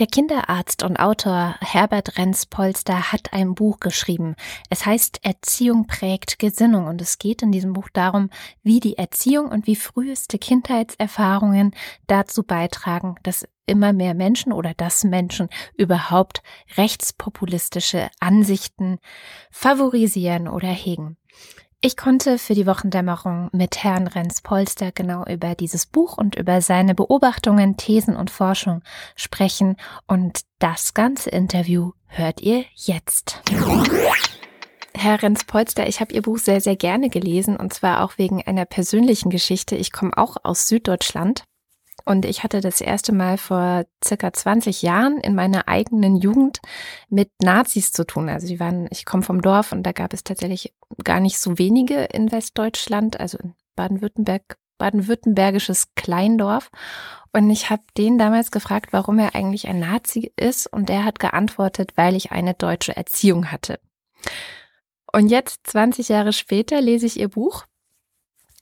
Der Kinderarzt und Autor Herbert Renz-Polster hat ein Buch geschrieben. Es heißt Erziehung prägt Gesinnung und es geht in diesem Buch darum, wie die Erziehung und wie früheste Kindheitserfahrungen dazu beitragen, dass immer mehr Menschen oder dass Menschen überhaupt rechtspopulistische Ansichten favorisieren oder hegen. Ich konnte für die Wochendämmerung mit Herrn Renz Polster genau über dieses Buch und über seine Beobachtungen, Thesen und Forschung sprechen und das ganze Interview hört ihr jetzt. Herr Renz Polster, ich habe Ihr Buch sehr, sehr gerne gelesen und zwar auch wegen einer persönlichen Geschichte. Ich komme auch aus Süddeutschland und ich hatte das erste Mal vor circa 20 Jahren in meiner eigenen Jugend mit Nazis zu tun. Also die waren, ich komme vom Dorf und da gab es tatsächlich gar nicht so wenige in Westdeutschland, also in Baden-Württemberg, baden-württembergisches Kleindorf. Und ich habe den damals gefragt, warum er eigentlich ein Nazi ist. Und er hat geantwortet, weil ich eine deutsche Erziehung hatte. Und jetzt, 20 Jahre später, lese ich ihr Buch.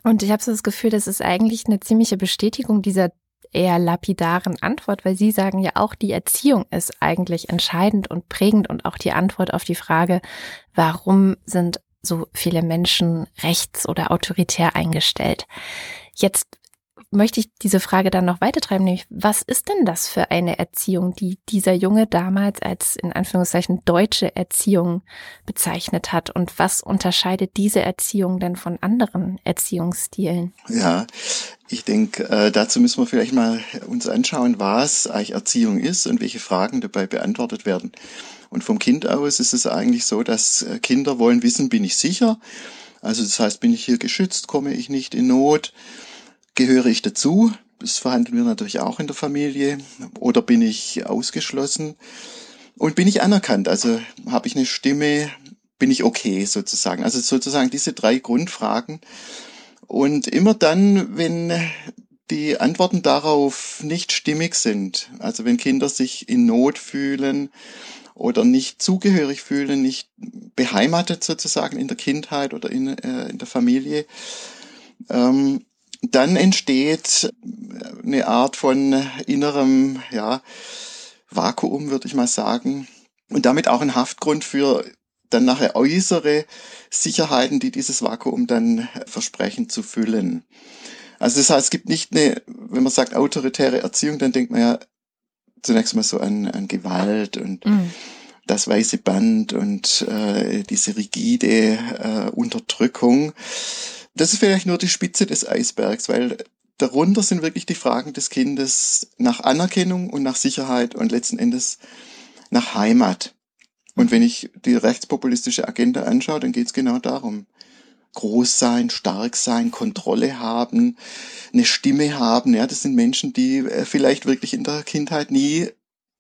Und ich habe so das Gefühl, das ist eigentlich eine ziemliche Bestätigung dieser eher lapidaren Antwort, weil Sie sagen ja auch, die Erziehung ist eigentlich entscheidend und prägend und auch die Antwort auf die Frage, warum sind so viele Menschen rechts oder autoritär eingestellt. Jetzt möchte ich diese Frage dann noch weitertreiben, nämlich was ist denn das für eine Erziehung, die dieser Junge damals als in Anführungszeichen deutsche Erziehung bezeichnet hat und was unterscheidet diese Erziehung denn von anderen Erziehungsstilen? Ja, ich denke, äh, dazu müssen wir vielleicht mal uns anschauen, was eigentlich Erziehung ist und welche Fragen dabei beantwortet werden. Und vom Kind aus ist es eigentlich so, dass äh, Kinder wollen wissen, bin ich sicher? Also das heißt, bin ich hier geschützt, komme ich nicht in Not? Gehöre ich dazu? Das verhandeln wir natürlich auch in der Familie. Oder bin ich ausgeschlossen? Und bin ich anerkannt? Also habe ich eine Stimme? Bin ich okay sozusagen? Also sozusagen diese drei Grundfragen. Und immer dann, wenn die Antworten darauf nicht stimmig sind, also wenn Kinder sich in Not fühlen oder nicht zugehörig fühlen, nicht beheimatet sozusagen in der Kindheit oder in, äh, in der Familie, ähm, dann entsteht eine Art von innerem, ja, Vakuum, würde ich mal sagen. Und damit auch ein Haftgrund für dann nachher äußere Sicherheiten, die dieses Vakuum dann versprechen zu füllen. Also das heißt, es gibt nicht eine, wenn man sagt autoritäre Erziehung, dann denkt man ja zunächst mal so an, an Gewalt und mm. das weiße Band und äh, diese rigide äh, Unterdrückung. Das ist vielleicht nur die Spitze des Eisbergs, weil darunter sind wirklich die Fragen des Kindes nach Anerkennung und nach Sicherheit und letzten Endes nach Heimat. Und wenn ich die rechtspopulistische Agenda anschaue, dann geht es genau darum. Groß sein, stark sein, Kontrolle haben, eine Stimme haben. Ja, das sind Menschen, die äh, vielleicht wirklich in der Kindheit nie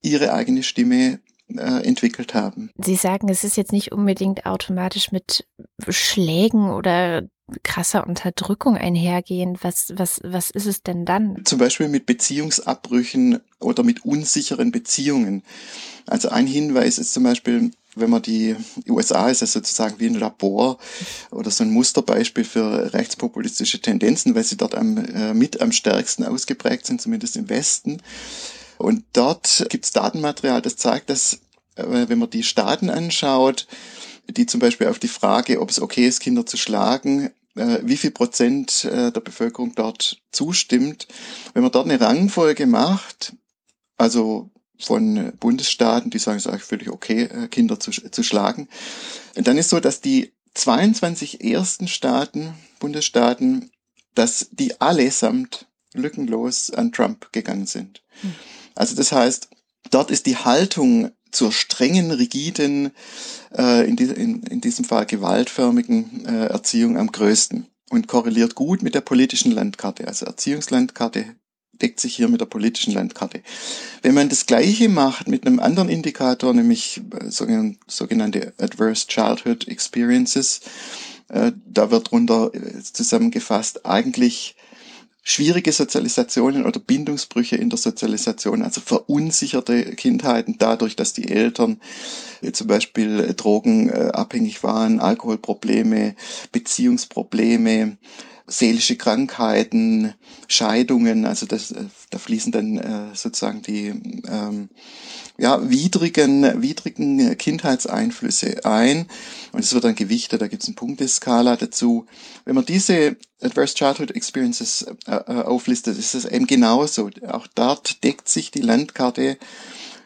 ihre eigene Stimme äh, entwickelt haben. Sie sagen, es ist jetzt nicht unbedingt automatisch mit Schlägen oder krasser Unterdrückung einhergehen. Was, was, was ist es denn dann? Zum Beispiel mit Beziehungsabbrüchen oder mit unsicheren Beziehungen. Also ein Hinweis ist zum Beispiel, wenn man die USA ist ja sozusagen wie ein Labor oder so ein Musterbeispiel für rechtspopulistische Tendenzen, weil sie dort am, äh, mit am stärksten ausgeprägt sind, zumindest im Westen. Und dort gibt es Datenmaterial, das zeigt, dass äh, wenn man die Staaten anschaut, die zum Beispiel auf die Frage, ob es okay ist, Kinder zu schlagen, äh, wie viel Prozent äh, der Bevölkerung dort zustimmt. Wenn man dort eine Rangfolge macht, also von Bundesstaaten, die sagen, es ist eigentlich völlig okay, Kinder zu, zu schlagen, dann ist so, dass die 22 ersten Staaten, Bundesstaaten, dass die allesamt lückenlos an Trump gegangen sind. Hm. Also das heißt, dort ist die Haltung zur strengen, rigiden, äh, in, die, in, in diesem Fall gewaltförmigen äh, Erziehung am größten und korreliert gut mit der politischen Landkarte. Also Erziehungslandkarte deckt sich hier mit der politischen Landkarte. Wenn man das Gleiche macht mit einem anderen Indikator, nämlich äh, sogenannte Adverse Childhood Experiences, äh, da wird drunter äh, zusammengefasst eigentlich schwierige Sozialisationen oder Bindungsbrüche in der Sozialisation, also verunsicherte Kindheiten dadurch, dass die Eltern äh, zum Beispiel äh, drogenabhängig waren, Alkoholprobleme, Beziehungsprobleme, seelische Krankheiten, Scheidungen, also das, da fließen dann äh, sozusagen die ähm, ja, widrigen, widrigen Kindheitseinflüsse ein. Und es wird dann gewichtet, da gibt es eine Punkteskala dazu. Wenn man diese Adverse Childhood Experiences äh, äh, auflistet, ist es eben genauso. Auch dort deckt sich die Landkarte.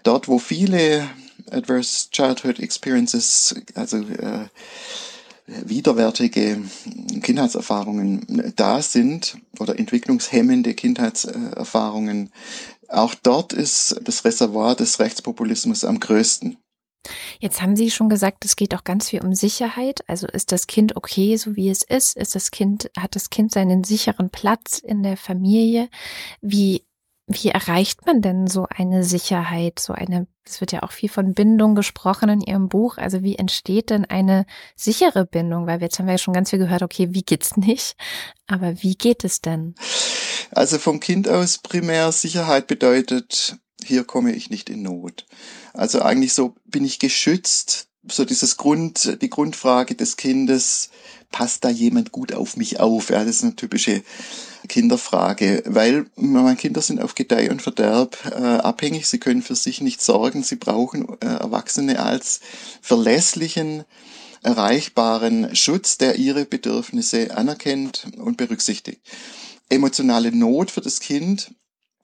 Dort, wo viele Adverse Childhood Experiences, also äh, widerwärtige Kindheitserfahrungen da sind oder entwicklungshemmende Kindheitserfahrungen, auch dort ist das Reservoir des Rechtspopulismus am größten. Jetzt haben Sie schon gesagt, es geht auch ganz viel um Sicherheit. Also ist das Kind okay, so wie es ist? Ist das Kind, hat das Kind seinen sicheren Platz in der Familie? Wie wie erreicht man denn so eine Sicherheit, so eine, es wird ja auch viel von Bindung gesprochen in Ihrem Buch. Also wie entsteht denn eine sichere Bindung? Weil jetzt haben wir ja schon ganz viel gehört, okay, wie geht's nicht? Aber wie geht es denn? Also vom Kind aus primär Sicherheit bedeutet, hier komme ich nicht in Not. Also eigentlich so bin ich geschützt, so dieses Grund, die Grundfrage des Kindes, passt da jemand gut auf mich auf? Ja, das ist eine typische Kinderfrage, weil meine Kinder sind auf Gedeih und Verderb äh, abhängig. Sie können für sich nicht sorgen. Sie brauchen äh, Erwachsene als verlässlichen, erreichbaren Schutz, der ihre Bedürfnisse anerkennt und berücksichtigt. Emotionale Not für das Kind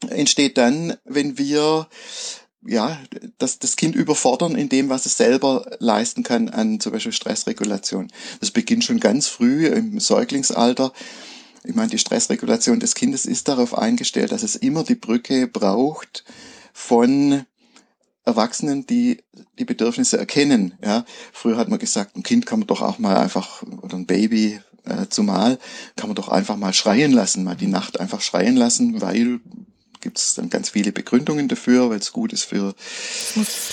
entsteht dann, wenn wir ja, das, das Kind überfordern in dem, was es selber leisten kann an zum Beispiel Stressregulation. Das beginnt schon ganz früh im Säuglingsalter. Ich meine, die Stressregulation des Kindes ist darauf eingestellt, dass es immer die Brücke braucht von Erwachsenen, die die Bedürfnisse erkennen. Ja, früher hat man gesagt, ein Kind kann man doch auch mal einfach oder ein Baby äh, zumal kann man doch einfach mal schreien lassen, mal die Nacht einfach schreien lassen, weil gibt es dann ganz viele Begründungen dafür, weil es gut ist für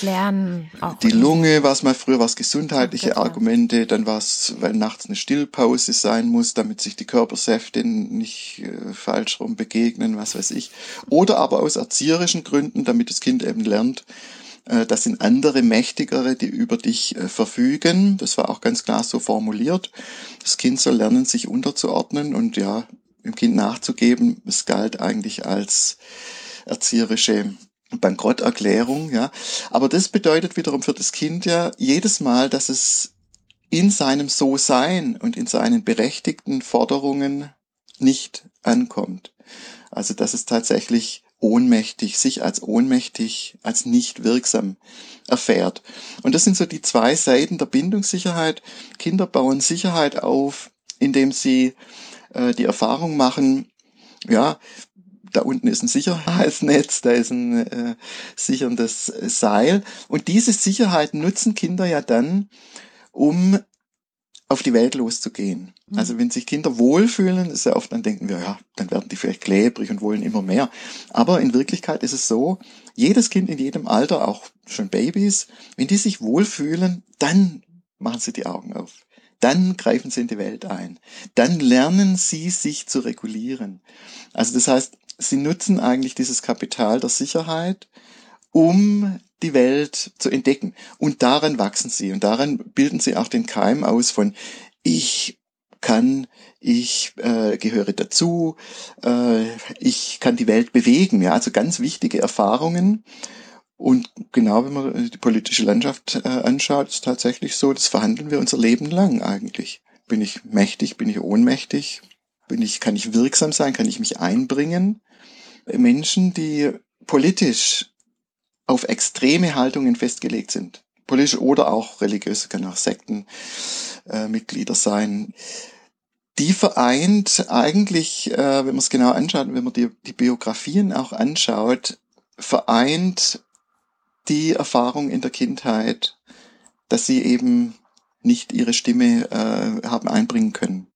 lernen, die Lunge, was mal früher was gesundheitliche okay. Argumente, dann war es, weil nachts eine Stillpause sein muss, damit sich die Körpersäfte nicht äh, falsch rum begegnen, was weiß ich. Oder aber aus erzieherischen Gründen, damit das Kind eben lernt, äh, das sind andere Mächtigere, die über dich äh, verfügen. Das war auch ganz klar so formuliert. Das Kind soll lernen, sich unterzuordnen und ja, dem Kind nachzugeben, es galt eigentlich als erzieherische Bankrotterklärung, ja. Aber das bedeutet wiederum für das Kind ja jedes Mal, dass es in seinem So-Sein und in seinen berechtigten Forderungen nicht ankommt. Also, dass es tatsächlich ohnmächtig, sich als ohnmächtig, als nicht wirksam erfährt. Und das sind so die zwei Seiten der Bindungssicherheit. Kinder bauen Sicherheit auf, indem sie äh, die Erfahrung machen, ja, da unten ist ein Sicherheitsnetz, da ist ein äh, sicherndes Seil. Und diese Sicherheit nutzen Kinder ja dann, um auf die Welt loszugehen. Mhm. Also wenn sich Kinder wohlfühlen, ist ja oft, dann denken wir, ja, dann werden die vielleicht klebrig und wollen immer mehr. Aber in Wirklichkeit ist es so, jedes Kind in jedem Alter, auch schon Babys, wenn die sich wohlfühlen, dann machen sie die Augen auf dann greifen sie in die Welt ein. Dann lernen sie sich zu regulieren. Also das heißt, sie nutzen eigentlich dieses Kapital der Sicherheit, um die Welt zu entdecken. Und daran wachsen sie und daran bilden sie auch den Keim aus von ich kann, ich äh, gehöre dazu, äh, ich kann die Welt bewegen. Ja, also ganz wichtige Erfahrungen, und genau, wenn man die politische Landschaft äh, anschaut, ist tatsächlich so, das verhandeln wir unser Leben lang eigentlich. Bin ich mächtig, bin ich ohnmächtig? Bin ich, kann ich wirksam sein? Kann ich mich einbringen? Menschen, die politisch auf extreme Haltungen festgelegt sind, politisch oder auch religiös, kann auch Sektenmitglieder äh, sein, die vereint eigentlich, äh, wenn man es genau anschaut, wenn man die, die Biografien auch anschaut, vereint die Erfahrung in der Kindheit, dass sie eben nicht ihre Stimme äh, haben einbringen können.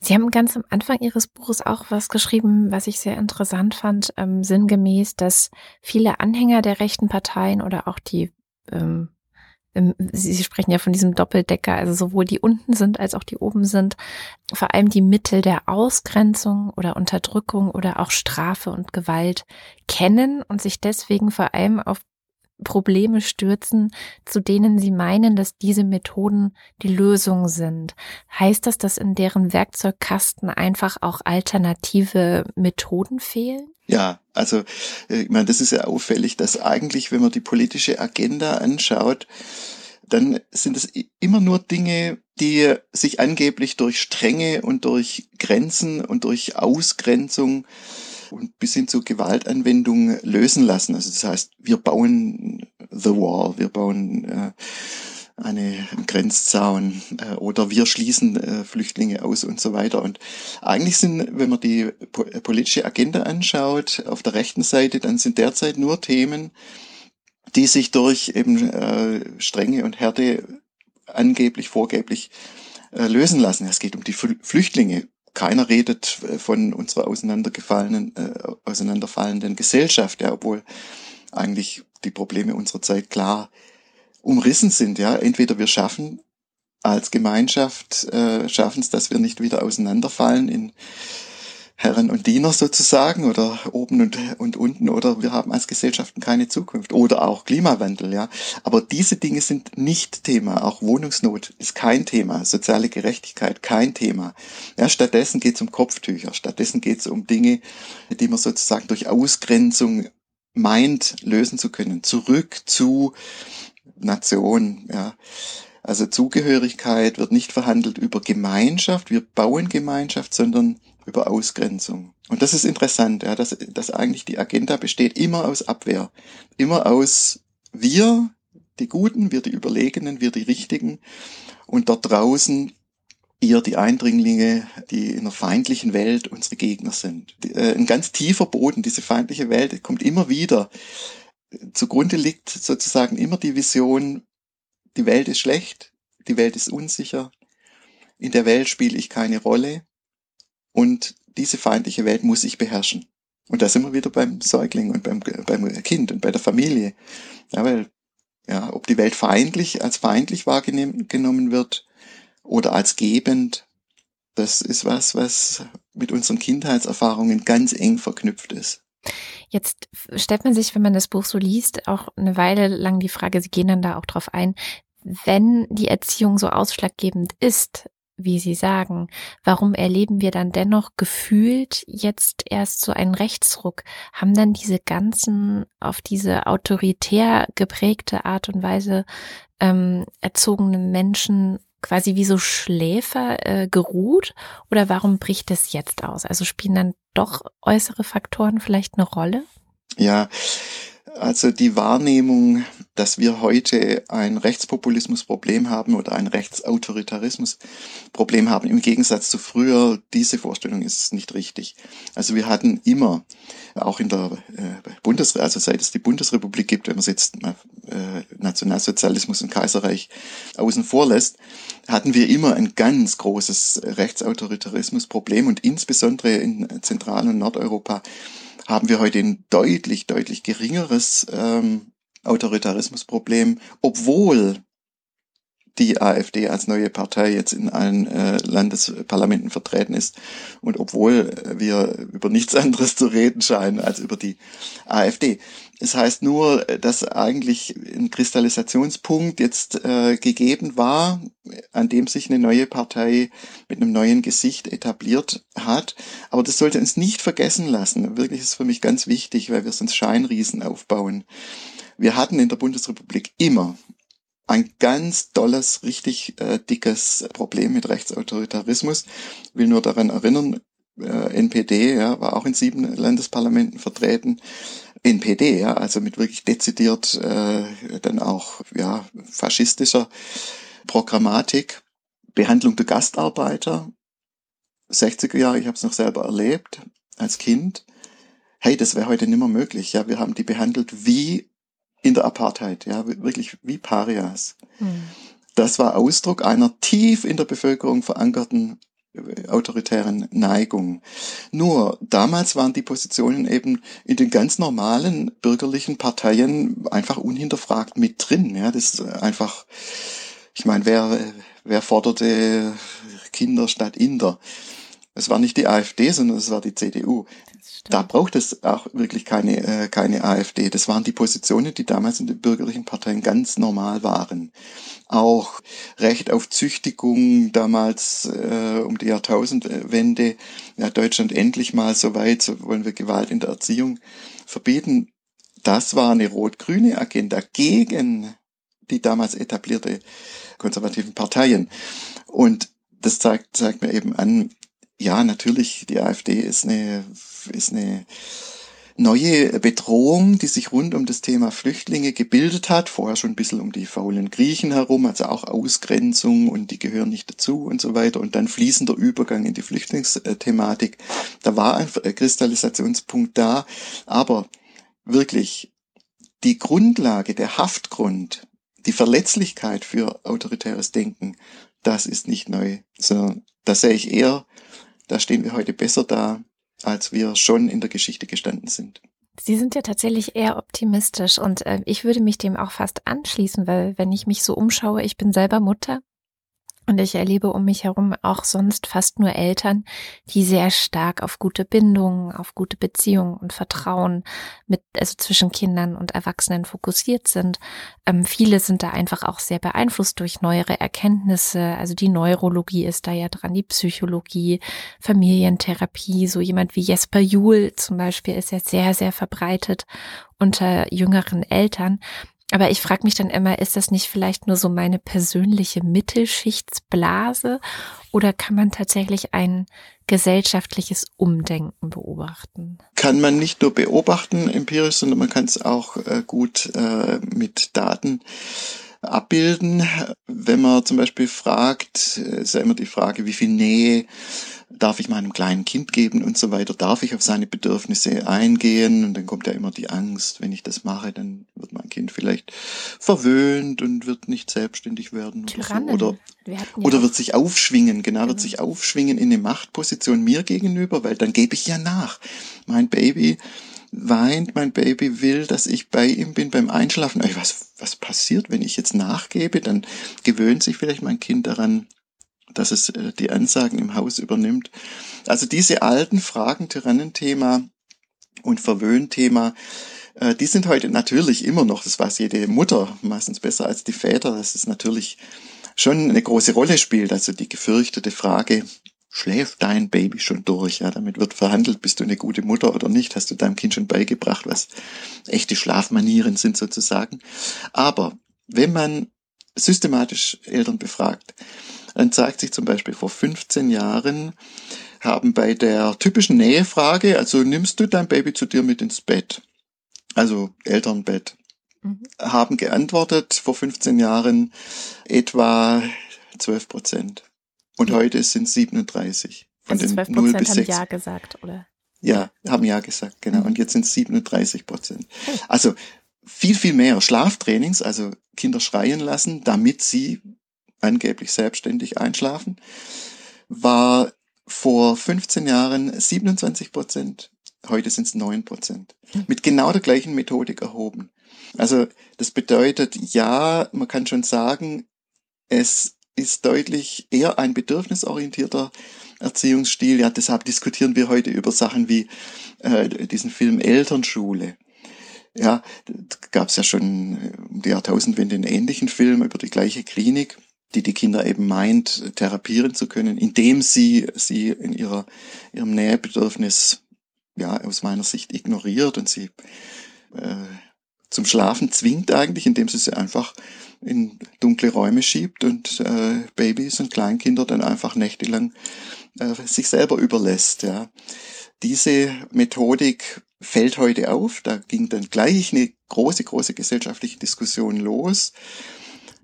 Sie haben ganz am Anfang Ihres Buches auch was geschrieben, was ich sehr interessant fand, ähm, sinngemäß, dass viele Anhänger der rechten Parteien oder auch die, ähm, Sie, Sie sprechen ja von diesem Doppeldecker, also sowohl die unten sind als auch die oben sind, vor allem die Mittel der Ausgrenzung oder Unterdrückung oder auch Strafe und Gewalt kennen und sich deswegen vor allem auf Probleme stürzen, zu denen sie meinen, dass diese Methoden die Lösung sind. Heißt das, dass in deren Werkzeugkasten einfach auch alternative Methoden fehlen? Ja, also äh, ich meine, das ist ja auffällig, dass eigentlich, wenn man die politische Agenda anschaut, dann sind es immer nur Dinge, die sich angeblich durch Strenge und durch Grenzen und durch Ausgrenzung und bis hin zu Gewaltanwendung lösen lassen. Also das heißt, wir bauen The Wall, wir bauen äh, eine Grenzzaun äh, oder wir schließen äh, Flüchtlinge aus und so weiter. Und eigentlich sind, wenn man die po politische Agenda anschaut, auf der rechten Seite, dann sind derzeit nur Themen, die sich durch eben äh, Strenge und Härte angeblich, vorgeblich äh, lösen lassen. Es geht um die Flüchtlinge. Keiner redet äh, von unserer auseinandergefallenen, äh, auseinanderfallenden Gesellschaft, ja, obwohl eigentlich die Probleme unserer Zeit klar umrissen sind. Ja, entweder wir schaffen als Gemeinschaft äh, schaffen es, dass wir nicht wieder auseinanderfallen in Herren und Diener sozusagen oder oben und, und unten oder wir haben als Gesellschaften keine Zukunft oder auch Klimawandel, ja. Aber diese Dinge sind nicht Thema. Auch Wohnungsnot ist kein Thema. Soziale Gerechtigkeit kein Thema. Ja, stattdessen geht es um Kopftücher. Stattdessen geht es um Dinge, die man sozusagen durch Ausgrenzung meint, lösen zu können. Zurück zu Nation, ja. Also Zugehörigkeit wird nicht verhandelt über Gemeinschaft, wir bauen Gemeinschaft, sondern über Ausgrenzung. Und das ist interessant, ja, dass, dass eigentlich die Agenda besteht immer aus Abwehr, immer aus wir, die Guten, wir die Überlegenen, wir die Richtigen und dort draußen ihr die Eindringlinge, die in einer feindlichen Welt unsere Gegner sind. Äh, ein ganz tiefer Boden, diese feindliche Welt, kommt immer wieder. Zugrunde liegt sozusagen immer die Vision, die Welt ist schlecht, die Welt ist unsicher, in der Welt spiele ich keine Rolle, und diese feindliche Welt muss ich beherrschen. Und da sind wir wieder beim Säugling und beim, beim Kind und bei der Familie. Ja, weil, ja, ob die Welt feindlich als feindlich wahrgenommen wird oder als gebend, das ist was, was mit unseren Kindheitserfahrungen ganz eng verknüpft ist. Jetzt stellt man sich, wenn man das Buch so liest, auch eine Weile lang die Frage, Sie gehen dann da auch drauf ein, wenn die Erziehung so ausschlaggebend ist, wie Sie sagen, warum erleben wir dann dennoch gefühlt jetzt erst so einen Rechtsruck? Haben dann diese ganzen auf diese autoritär geprägte Art und Weise ähm, erzogenen Menschen quasi wie so Schläfer äh, geruht? Oder warum bricht es jetzt aus? Also spielen dann doch äußere Faktoren vielleicht eine Rolle? Ja, also die Wahrnehmung, dass wir heute ein Rechtspopulismusproblem haben oder ein Rechtsautoritarismusproblem haben, im Gegensatz zu früher, diese Vorstellung ist nicht richtig. Also wir hatten immer, auch in der äh, Bundesrepublik, also seit es die Bundesrepublik gibt, wenn man es jetzt äh, Nationalsozialismus und Kaiserreich außen vor lässt, hatten wir immer ein ganz großes Rechtsautoritarismusproblem und insbesondere in Zentral- und Nordeuropa haben wir heute ein deutlich, deutlich geringeres ähm, Autoritarismusproblem, obwohl die AfD als neue Partei jetzt in allen äh, Landesparlamenten vertreten ist und obwohl wir über nichts anderes zu reden scheinen als über die AfD. Es heißt nur, dass eigentlich ein Kristallisationspunkt jetzt äh, gegeben war, an dem sich eine neue Partei mit einem neuen Gesicht etabliert hat. Aber das sollte uns nicht vergessen lassen. Wirklich ist für mich ganz wichtig, weil wir sonst Scheinriesen aufbauen. Wir hatten in der Bundesrepublik immer ein ganz tolles, richtig äh, dickes Problem mit Rechtsautoritarismus. Will nur daran erinnern, äh, NPD ja, war auch in sieben Landesparlamenten vertreten. NPD, ja, also mit wirklich dezidiert äh, dann auch ja, faschistischer Programmatik. Behandlung der Gastarbeiter, 60er Jahre, ich habe es noch selber erlebt als Kind. Hey, das wäre heute nicht mehr möglich. Ja, wir haben die behandelt wie in der Apartheid, ja, wirklich wie Parias. Mhm. Das war Ausdruck einer tief in der Bevölkerung verankerten äh, autoritären Neigung. Nur damals waren die Positionen eben in den ganz normalen bürgerlichen Parteien einfach unhinterfragt mit drin. Ja, das ist einfach, ich meine, wer, wer forderte Kinder statt Inder? Es war nicht die AfD, sondern es war die CDU. Da braucht es auch wirklich keine, äh, keine AfD. Das waren die Positionen, die damals in den bürgerlichen Parteien ganz normal waren. Auch Recht auf Züchtigung damals äh, um die Jahrtausendwende, ja, Deutschland endlich mal so weit, so wollen wir Gewalt in der Erziehung verbieten. Das war eine rot-grüne Agenda gegen die damals etablierte konservativen Parteien. Und das zeigt, zeigt mir eben an, ja, natürlich, die AfD ist eine, ist eine neue Bedrohung, die sich rund um das Thema Flüchtlinge gebildet hat, vorher schon ein bisschen um die faulen Griechen herum, also auch Ausgrenzung und die gehören nicht dazu und so weiter. Und dann fließender Übergang in die Flüchtlingsthematik. Da war ein Kristallisationspunkt da, aber wirklich die Grundlage, der Haftgrund, die Verletzlichkeit für autoritäres Denken, das ist nicht neu, sondern das sehe ich eher da stehen wir heute besser da, als wir schon in der Geschichte gestanden sind. Sie sind ja tatsächlich eher optimistisch und äh, ich würde mich dem auch fast anschließen, weil wenn ich mich so umschaue, ich bin selber Mutter und ich erlebe um mich herum auch sonst fast nur Eltern, die sehr stark auf gute Bindungen, auf gute Beziehungen und Vertrauen mit, also zwischen Kindern und Erwachsenen fokussiert sind. Ähm, viele sind da einfach auch sehr beeinflusst durch neuere Erkenntnisse. Also die Neurologie ist da ja dran, die Psychologie, Familientherapie. So jemand wie Jesper Juhl zum Beispiel ist ja sehr, sehr verbreitet unter jüngeren Eltern. Aber ich frage mich dann immer, ist das nicht vielleicht nur so meine persönliche Mittelschichtsblase oder kann man tatsächlich ein gesellschaftliches Umdenken beobachten? Kann man nicht nur beobachten empirisch, sondern man kann es auch äh, gut äh, mit Daten abbilden. Wenn man zum Beispiel fragt, äh, ist ja immer die Frage, wie viel Nähe darf ich meinem kleinen Kind geben und so weiter, darf ich auf seine Bedürfnisse eingehen und dann kommt ja immer die Angst, wenn ich das mache, dann wird mein Kind vielleicht verwöhnt und wird nicht selbstständig werden Tyrannen. oder, so. oder, oder wird sich aufschwingen, genau, genau, wird sich aufschwingen in eine Machtposition mir gegenüber, weil dann gebe ich ja nach. Mein Baby weint, mein Baby will, dass ich bei ihm bin beim Einschlafen. Was, was passiert, wenn ich jetzt nachgebe? Dann gewöhnt sich vielleicht mein Kind daran, dass es äh, die Ansagen im Haus übernimmt. Also diese alten Fragen, Tyrannenthema und Verwöhnthema, äh, die sind heute natürlich immer noch, das weiß jede Mutter meistens besser als die Väter, dass es natürlich schon eine große Rolle spielt. Also die gefürchtete Frage, schläft dein Baby schon durch? Ja, damit wird verhandelt, bist du eine gute Mutter oder nicht? Hast du deinem Kind schon beigebracht, was echte Schlafmanieren sind sozusagen? Aber wenn man systematisch Eltern befragt, dann zeigt sich zum Beispiel vor 15 Jahren haben bei der typischen Nähefrage, also nimmst du dein Baby zu dir mit ins Bett, also Elternbett, mhm. haben geantwortet vor 15 Jahren etwa 12 Prozent. Und ja. heute sind es 37. Von also 12 den 0 bis 6. haben Ja gesagt, oder? Ja, haben Ja gesagt, genau. Mhm. Und jetzt sind es 37 Prozent. Also viel, viel mehr Schlaftrainings, also Kinder schreien lassen, damit sie angeblich selbstständig einschlafen, war vor 15 Jahren 27 Prozent. Heute sind es 9 Prozent. Mit genau der gleichen Methodik erhoben. Also das bedeutet, ja, man kann schon sagen, es ist deutlich eher ein bedürfnisorientierter Erziehungsstil. Ja, deshalb diskutieren wir heute über Sachen wie äh, diesen Film Elternschule. Ja, gab es ja schon um die Jahrtausendwende einen ähnlichen Film über die gleiche Klinik die die Kinder eben meint, therapieren zu können, indem sie sie in ihrer, ihrem Nähebedürfnis ja aus meiner Sicht ignoriert und sie äh, zum Schlafen zwingt eigentlich, indem sie sie einfach in dunkle Räume schiebt und äh, Babys und Kleinkinder dann einfach nächtelang äh, sich selber überlässt. Ja. Diese Methodik fällt heute auf. Da ging dann gleich eine große, große gesellschaftliche Diskussion los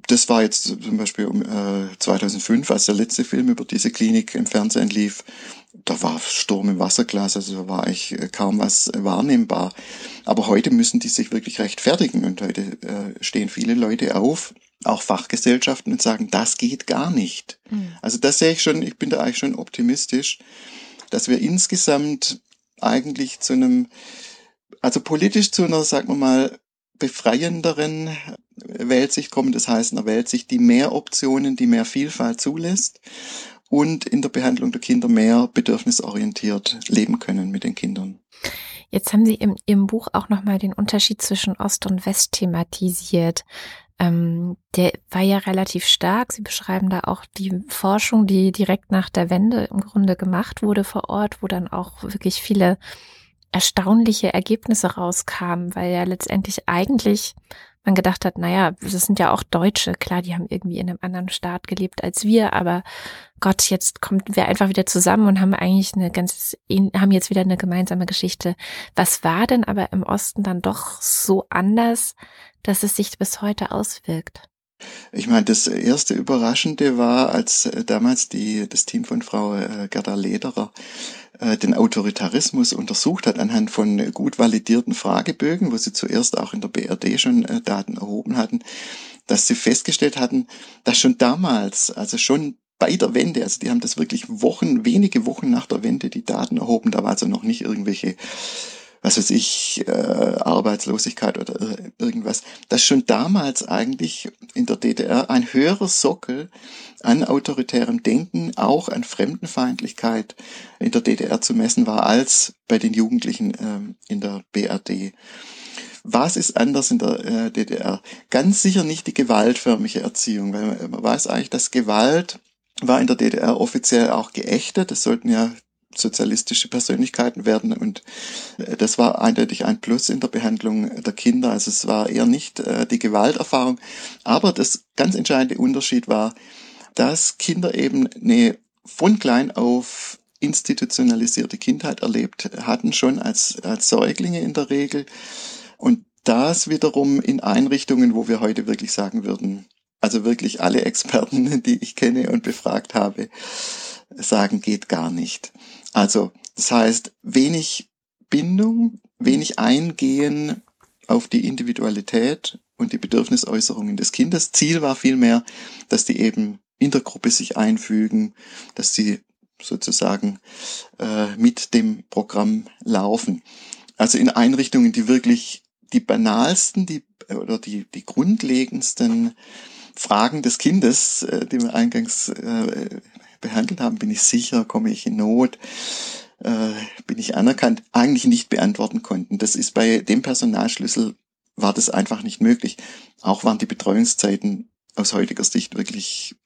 das war jetzt zum Beispiel um, äh, 2005, als der letzte Film über diese Klinik im Fernsehen lief. Da war Sturm im Wasserglas, also da war eigentlich äh, kaum was wahrnehmbar. Aber heute müssen die sich wirklich rechtfertigen und heute äh, stehen viele Leute auf, auch Fachgesellschaften und sagen, das geht gar nicht. Mhm. Also das sehe ich schon, ich bin da eigentlich schon optimistisch, dass wir insgesamt eigentlich zu einem, also politisch zu einer, sagen wir mal, befreienderen Weltsicht kommen. Das heißt, einer Weltsicht, die mehr Optionen, die mehr Vielfalt zulässt und in der Behandlung der Kinder mehr bedürfnisorientiert leben können mit den Kindern. Jetzt haben Sie im, im Buch auch nochmal den Unterschied zwischen Ost und West thematisiert. Ähm, der war ja relativ stark. Sie beschreiben da auch die Forschung, die direkt nach der Wende im Grunde gemacht wurde vor Ort, wo dann auch wirklich viele erstaunliche Ergebnisse rauskamen, weil ja letztendlich eigentlich man gedacht hat, naja, das sind ja auch Deutsche, klar, die haben irgendwie in einem anderen Staat gelebt als wir, aber Gott, jetzt kommen wir einfach wieder zusammen und haben eigentlich eine ganz, haben jetzt wieder eine gemeinsame Geschichte. Was war denn aber im Osten dann doch so anders, dass es sich bis heute auswirkt? Ich meine, das erste Überraschende war, als äh, damals die, das Team von Frau äh, Gerda Lederer den Autoritarismus untersucht hat anhand von gut validierten Fragebögen, wo sie zuerst auch in der BRD schon äh, Daten erhoben hatten, dass sie festgestellt hatten, dass schon damals, also schon bei der Wende, also die haben das wirklich Wochen, wenige Wochen nach der Wende die Daten erhoben, da war also noch nicht irgendwelche was weiß ich, äh, Arbeitslosigkeit oder irgendwas, dass schon damals eigentlich in der DDR ein höherer Sockel an autoritärem Denken, auch an Fremdenfeindlichkeit in der DDR zu messen war, als bei den Jugendlichen ähm, in der BRD. Was ist anders in der äh, DDR? Ganz sicher nicht die gewaltförmige Erziehung, weil man, man weiß eigentlich, dass Gewalt war in der DDR offiziell auch geächtet. Es sollten ja sozialistische Persönlichkeiten werden und das war eindeutig ein Plus in der Behandlung der Kinder. Also es war eher nicht äh, die Gewalterfahrung, aber das ganz entscheidende Unterschied war, dass Kinder eben eine von klein auf institutionalisierte Kindheit erlebt hatten, schon als, als Säuglinge in der Regel. Und das wiederum in Einrichtungen, wo wir heute wirklich sagen würden, also wirklich alle Experten, die ich kenne und befragt habe, sagen, geht gar nicht. Also, das heißt, wenig Bindung, wenig Eingehen auf die Individualität und die Bedürfnisäußerungen des Kindes. Ziel war vielmehr, dass die eben in der Gruppe sich einfügen, dass sie sozusagen äh, mit dem Programm laufen. Also in Einrichtungen, die wirklich die banalsten, die oder die, die grundlegendsten Fragen des Kindes, äh, die wir eingangs äh, behandelt haben, bin ich sicher, komme ich in Not, äh, bin ich anerkannt, eigentlich nicht beantworten konnten. Das ist bei dem Personalschlüssel war das einfach nicht möglich. Auch waren die Betreuungszeiten aus heutiger Sicht wirklich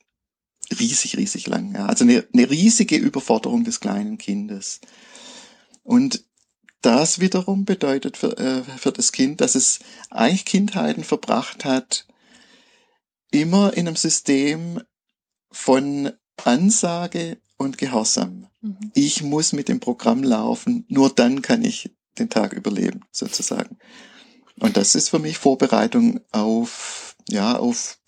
riesig, riesig lang. Ja. Also eine, eine riesige Überforderung des kleinen Kindes. Und das wiederum bedeutet für, äh, für das Kind, dass es eigentlich Kindheiten verbracht hat, immer in einem System von Ansage und Gehorsam. Mhm. Ich muss mit dem Programm laufen, nur dann kann ich den Tag überleben, sozusagen. Und das ist für mich Vorbereitung auf, ja, auf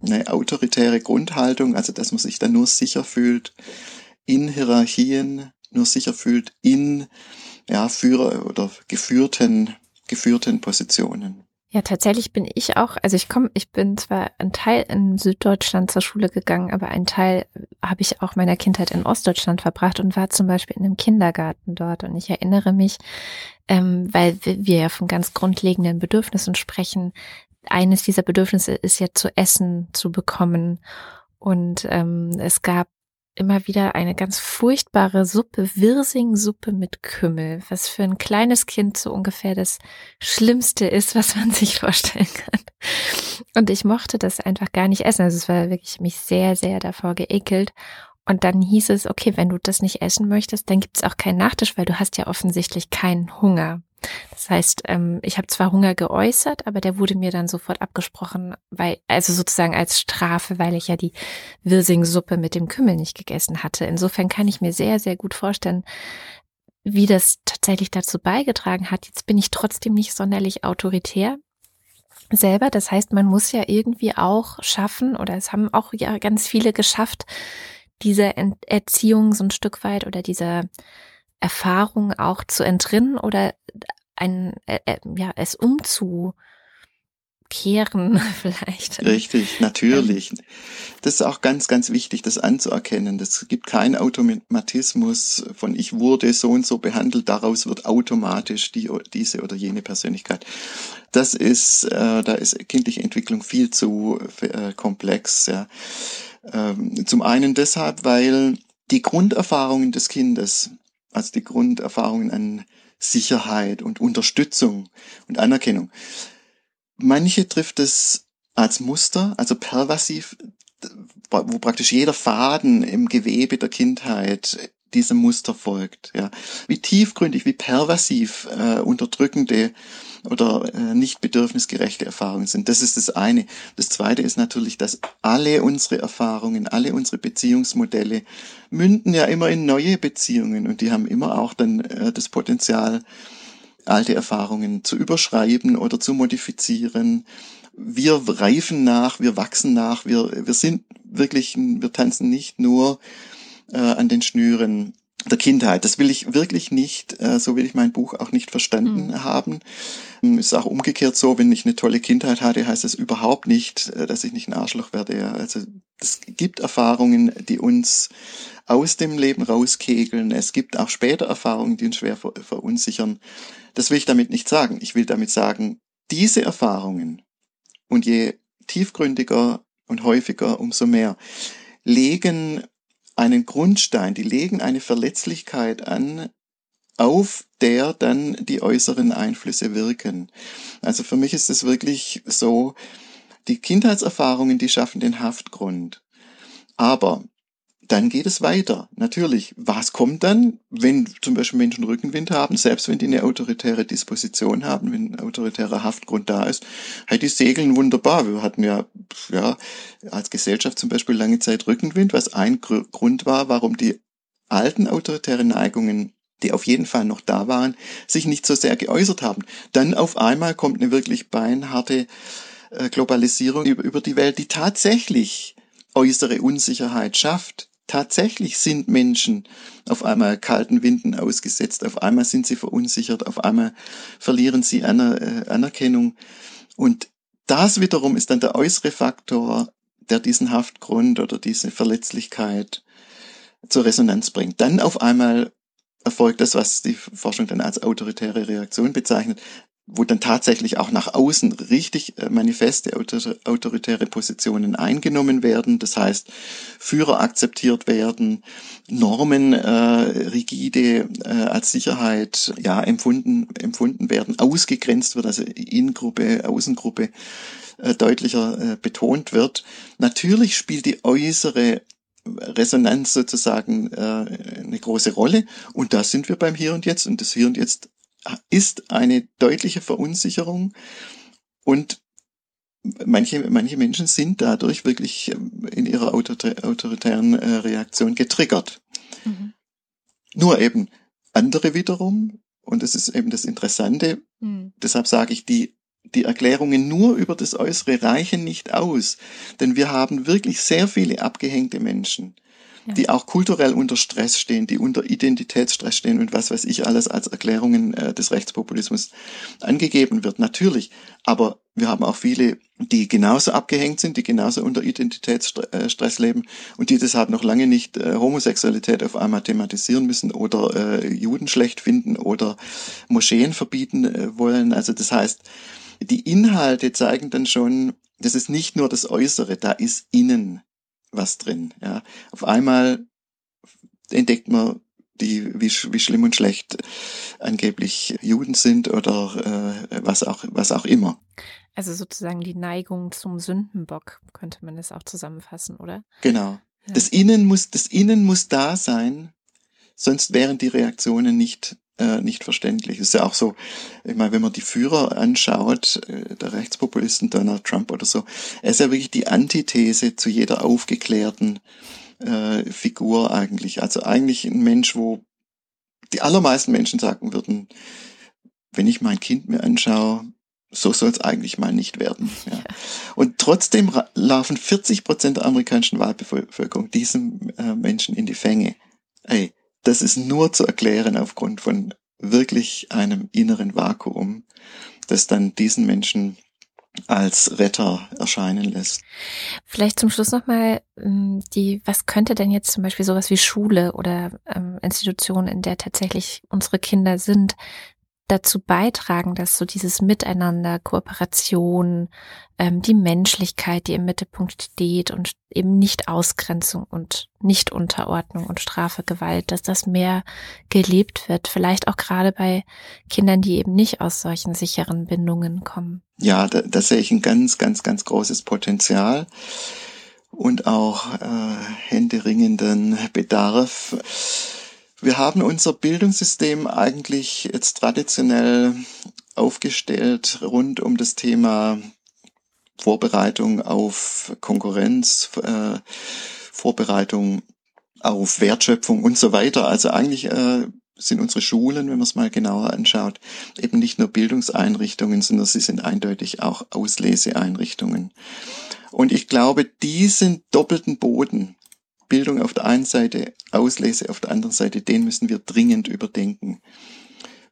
eine autoritäre Grundhaltung, also dass man sich dann nur sicher fühlt in Hierarchien, nur sicher fühlt in, ja, Führer oder geführten, geführten Positionen. Ja, tatsächlich bin ich auch, also ich komme, ich bin zwar ein Teil in Süddeutschland zur Schule gegangen, aber ein Teil habe ich auch meiner Kindheit in Ostdeutschland verbracht und war zum Beispiel in einem Kindergarten dort. Und ich erinnere mich, ähm, weil wir ja von ganz grundlegenden Bedürfnissen sprechen. Eines dieser Bedürfnisse ist ja zu essen zu bekommen. Und ähm, es gab immer wieder eine ganz furchtbare Suppe, Wirsingsuppe mit Kümmel, was für ein kleines Kind so ungefähr das Schlimmste ist, was man sich vorstellen kann. Und ich mochte das einfach gar nicht essen. Also es war wirklich mich sehr, sehr davor geekelt. Und dann hieß es, okay, wenn du das nicht essen möchtest, dann gibt es auch keinen Nachtisch, weil du hast ja offensichtlich keinen Hunger. Das heißt, ähm, ich habe zwar Hunger geäußert, aber der wurde mir dann sofort abgesprochen, weil, also sozusagen als Strafe, weil ich ja die Wirsingsuppe mit dem Kümmel nicht gegessen hatte. Insofern kann ich mir sehr, sehr gut vorstellen, wie das tatsächlich dazu beigetragen hat. Jetzt bin ich trotzdem nicht sonderlich autoritär selber. Das heißt, man muss ja irgendwie auch schaffen, oder es haben auch ja ganz viele geschafft, diese Erziehung so ein Stück weit oder dieser Erfahrung auch zu entrinnen oder ein, äh, äh, ja, es umzukehren vielleicht. Richtig, natürlich. Das ist auch ganz, ganz wichtig, das anzuerkennen. Es gibt keinen Automatismus von ich wurde so und so behandelt, daraus wird automatisch die, diese oder jene Persönlichkeit. Das ist, äh, da ist kindliche Entwicklung viel zu äh, komplex, ja. Ähm, zum einen deshalb, weil die Grunderfahrungen des Kindes, also die Grunderfahrungen an Sicherheit und Unterstützung und Anerkennung, manche trifft es als Muster, also pervasiv, wo praktisch jeder Faden im Gewebe der Kindheit diesem Muster folgt. Ja. Wie tiefgründig, wie pervasiv äh, unterdrückende oder äh, nicht bedürfnisgerechte Erfahrungen sind. Das ist das eine. Das zweite ist natürlich, dass alle unsere Erfahrungen, alle unsere Beziehungsmodelle münden ja immer in neue Beziehungen und die haben immer auch dann äh, das Potenzial, alte Erfahrungen zu überschreiben oder zu modifizieren. Wir reifen nach, wir wachsen nach, wir, wir sind wirklich, wir tanzen nicht nur äh, an den Schnüren der Kindheit. Das will ich wirklich nicht, äh, so will ich mein Buch auch nicht verstanden mhm. haben. Ist auch umgekehrt so, wenn ich eine tolle Kindheit hatte, heißt es überhaupt nicht, äh, dass ich nicht ein Arschloch werde. Also es gibt Erfahrungen, die uns aus dem Leben rauskegeln. Es gibt auch später Erfahrungen, die uns schwer ver verunsichern. Das will ich damit nicht sagen. Ich will damit sagen, diese Erfahrungen und je tiefgründiger und häufiger, umso mehr, legen einen Grundstein, die legen eine Verletzlichkeit an, auf der dann die äußeren Einflüsse wirken. Also für mich ist es wirklich so, die Kindheitserfahrungen, die schaffen den Haftgrund. Aber dann geht es weiter. Natürlich, was kommt dann, wenn zum Beispiel Menschen Rückenwind haben, selbst wenn die eine autoritäre Disposition haben, wenn ein autoritärer Haftgrund da ist, halt die segeln wunderbar. Wir hatten ja, ja, als Gesellschaft zum Beispiel lange Zeit Rückenwind, was ein Grund war, warum die alten autoritären Neigungen die auf jeden Fall noch da waren, sich nicht so sehr geäußert haben. Dann auf einmal kommt eine wirklich beinharte äh, Globalisierung über die Welt, die tatsächlich äußere Unsicherheit schafft tatsächlich sind Menschen auf einmal kalten Winden ausgesetzt, auf einmal sind sie verunsichert, auf einmal verlieren sie Aner äh, Anerkennung. Und das wiederum ist dann der äußere Faktor, der diesen Haftgrund oder diese Verletzlichkeit zur Resonanz bringt. Dann auf einmal erfolgt das, was die Forschung dann als autoritäre Reaktion bezeichnet wo dann tatsächlich auch nach außen richtig äh, manifeste autoritäre Positionen eingenommen werden. Das heißt, Führer akzeptiert werden, Normen äh, rigide äh, als Sicherheit ja empfunden empfunden werden, ausgegrenzt wird, also Innengruppe, Außengruppe äh, deutlicher äh, betont wird. Natürlich spielt die äußere Resonanz sozusagen äh, eine große Rolle. Und da sind wir beim Hier und Jetzt. Und das Hier und Jetzt ist eine deutliche Verunsicherung und manche, manche Menschen sind dadurch wirklich ähm, in ihrer autoritären äh, Reaktion getriggert. Mhm. Nur eben andere wiederum, und das ist eben das Interessante, mhm. deshalb sage ich, die, die Erklärungen nur über das Äußere reichen nicht aus, denn wir haben wirklich sehr viele abgehängte Menschen die auch kulturell unter Stress stehen, die unter Identitätsstress stehen und was weiß ich alles als Erklärungen äh, des Rechtspopulismus angegeben wird. Natürlich, aber wir haben auch viele, die genauso abgehängt sind, die genauso unter Identitätsstress leben und die deshalb noch lange nicht äh, Homosexualität auf einmal thematisieren müssen oder äh, Juden schlecht finden oder Moscheen verbieten äh, wollen. Also das heißt, die Inhalte zeigen dann schon, das ist nicht nur das Äußere, da ist innen was drin. Ja. Auf einmal entdeckt man die, wie, wie schlimm und schlecht angeblich Juden sind oder äh, was auch was auch immer. Also sozusagen die Neigung zum Sündenbock könnte man das auch zusammenfassen, oder? Genau. Ja. Das Innen muss das Innen muss da sein, sonst wären die Reaktionen nicht äh, nicht verständlich. Es ist ja auch so, ich meine, wenn man die Führer anschaut, äh, der Rechtspopulisten Donald Trump oder so, er ist ja wirklich die Antithese zu jeder aufgeklärten äh, Figur eigentlich. Also eigentlich ein Mensch, wo die allermeisten Menschen sagen würden, wenn ich mein Kind mir anschaue, so soll es eigentlich mal nicht werden. Ja. Und trotzdem laufen 40 Prozent der amerikanischen Wahlbevölkerung diesem äh, Menschen in die Fänge. Ey, das ist nur zu erklären aufgrund von wirklich einem inneren Vakuum, das dann diesen Menschen als Retter erscheinen lässt. Vielleicht zum Schluss nochmal ähm, die, was könnte denn jetzt zum Beispiel sowas wie Schule oder ähm, Institutionen, in der tatsächlich unsere Kinder sind, dazu beitragen, dass so dieses Miteinander, Kooperation, ähm, die Menschlichkeit, die im Mittelpunkt steht und eben nicht Ausgrenzung und nicht Unterordnung und Strafe, Gewalt, dass das mehr gelebt wird. Vielleicht auch gerade bei Kindern, die eben nicht aus solchen sicheren Bindungen kommen. Ja, da, da sehe ich ein ganz, ganz, ganz großes Potenzial und auch äh, händeringenden Bedarf wir haben unser Bildungssystem eigentlich jetzt traditionell aufgestellt rund um das Thema Vorbereitung auf Konkurrenz, äh, Vorbereitung auf Wertschöpfung und so weiter. Also eigentlich äh, sind unsere Schulen, wenn man es mal genauer anschaut, eben nicht nur Bildungseinrichtungen, sondern sie sind eindeutig auch Ausleseeinrichtungen. Und ich glaube, diesen doppelten Boden, Bildung auf der einen Seite, Auslese auf der anderen Seite, den müssen wir dringend überdenken.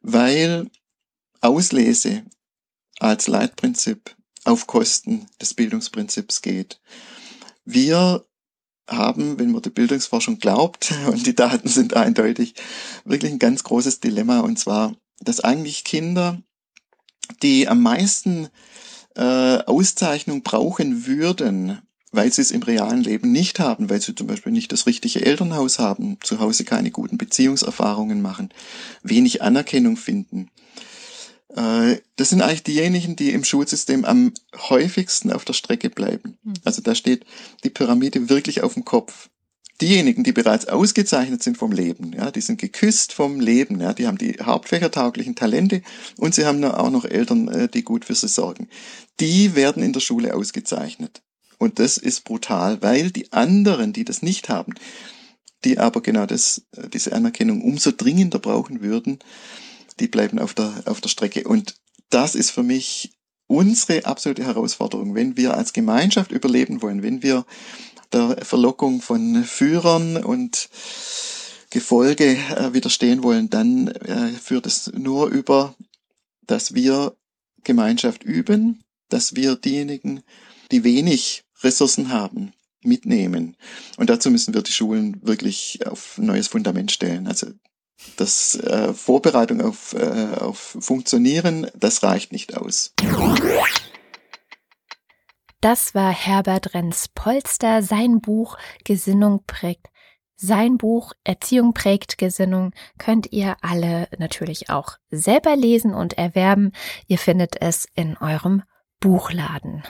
Weil Auslese als Leitprinzip auf Kosten des Bildungsprinzips geht. Wir haben, wenn man der Bildungsforschung glaubt, und die Daten sind eindeutig, wirklich ein ganz großes Dilemma, und zwar, dass eigentlich Kinder, die am meisten äh, Auszeichnung brauchen würden, weil sie es im realen Leben nicht haben, weil sie zum Beispiel nicht das richtige Elternhaus haben, zu Hause keine guten Beziehungserfahrungen machen, wenig Anerkennung finden. Äh, das sind eigentlich diejenigen, die im Schulsystem am häufigsten auf der Strecke bleiben. Hm. Also da steht die Pyramide wirklich auf dem Kopf. Diejenigen, die bereits ausgezeichnet sind vom Leben, ja, die sind geküsst vom Leben, ja, die haben die hauptfächertauglichen Talente und sie haben auch noch Eltern, äh, die gut für sie sorgen. Die werden in der Schule ausgezeichnet. Und das ist brutal, weil die anderen, die das nicht haben, die aber genau das, äh, diese Anerkennung umso dringender brauchen würden, die bleiben auf der, auf der Strecke. Und das ist für mich unsere absolute Herausforderung, wenn wir als Gemeinschaft überleben wollen, wenn wir der Verlockung von Führern und Gefolge äh, widerstehen wollen, dann äh, führt es nur über, dass wir Gemeinschaft üben, dass wir diejenigen, die wenig Ressourcen haben, mitnehmen. Und dazu müssen wir die Schulen wirklich auf ein neues Fundament stellen. Also das äh, Vorbereitung auf, äh, auf Funktionieren, das reicht nicht aus. Das war Herbert Renz Polster. Sein Buch Gesinnung prägt. Sein Buch Erziehung prägt Gesinnung könnt ihr alle natürlich auch selber lesen und erwerben. Ihr findet es in eurem Buchladen.